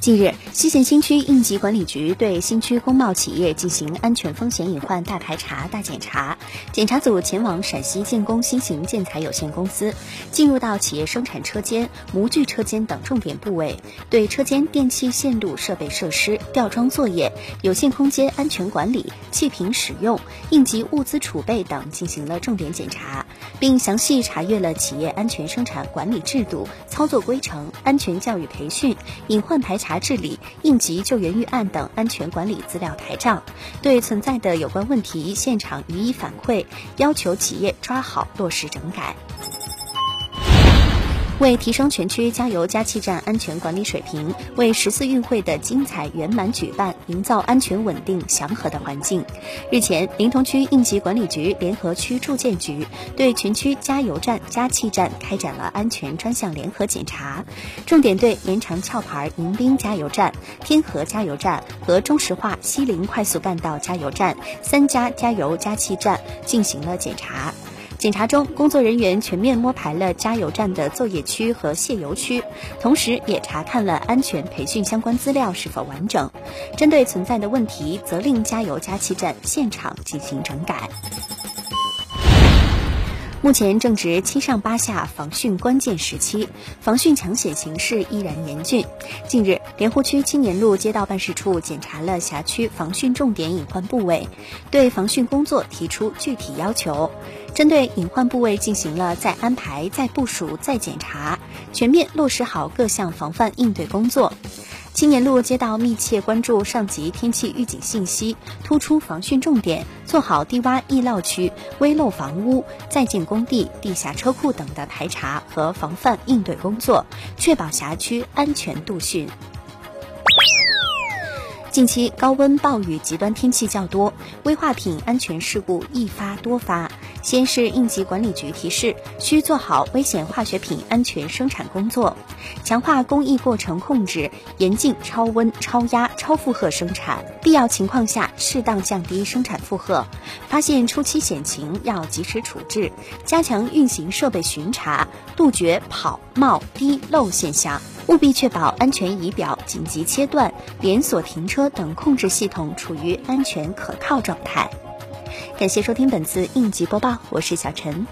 近日，西咸新区应急管理局对新区工贸企业进行安全风险隐患大排查、大检查。检查组前往陕西建工新型建材有限公司，进入到企业生产车间、模具车间等重点部位，对车间电气线路设备设施、吊装作业、有限空间安全管理、气瓶使用、应急物资储备等进行了重点检查，并详细查阅了企业安全生产管理制度、操作规程、安全教育培训、隐患排查。治理、应急救援预案等安全管理资料台账，对存在的有关问题现场予以反馈，要求企业抓好落实整改。为提升全区加油加气站安全管理水平，为十四运会的精彩圆满举办营造安全稳定祥和的环境，日前，临潼区应急管理局联合区住建局对全区加油站、加气站开展了安全专项联合检查，重点对延长壳牌迎宾加油站、天河加油站和中石化西陵快速干道加油站三家加油加气站进行了检查。检查中，工作人员全面摸排了加油站的作业区和卸油区，同时也查看了安全培训相关资料是否完整。针对存在的问题，责令加油加气站现场进行整改。目前正值七上八下防汛关键时期，防汛抢险形势依然严峻。近日，莲湖区青年路街道办事处检查了辖区防汛重点隐患部位，对防汛工作提出具体要求，针对隐患部位进行了再安排、再部署、再检查，全面落实好各项防范应对工作。青年路街道密切关注上级天气预警信息，突出防汛重点，做好低洼易涝区、危漏房屋、在建工地、地下车库等的排查和防范应对工作，确保辖区安全度汛。近期高温、暴雨、极端天气较多，危化品安全事故易发多发。西安市应急管理局提示，需做好危险化学品安全生产工作，强化工艺过程控制，严禁超温、超压、超负荷生产，必要情况下适当降低生产负荷。发现初期险情要及时处置，加强运行设备巡查，杜绝跑、冒、滴、漏现象。务必确保安全仪表、紧急切断、连锁停车等控制系统处于安全可靠状态。感谢收听本次应急播报，我是小陈。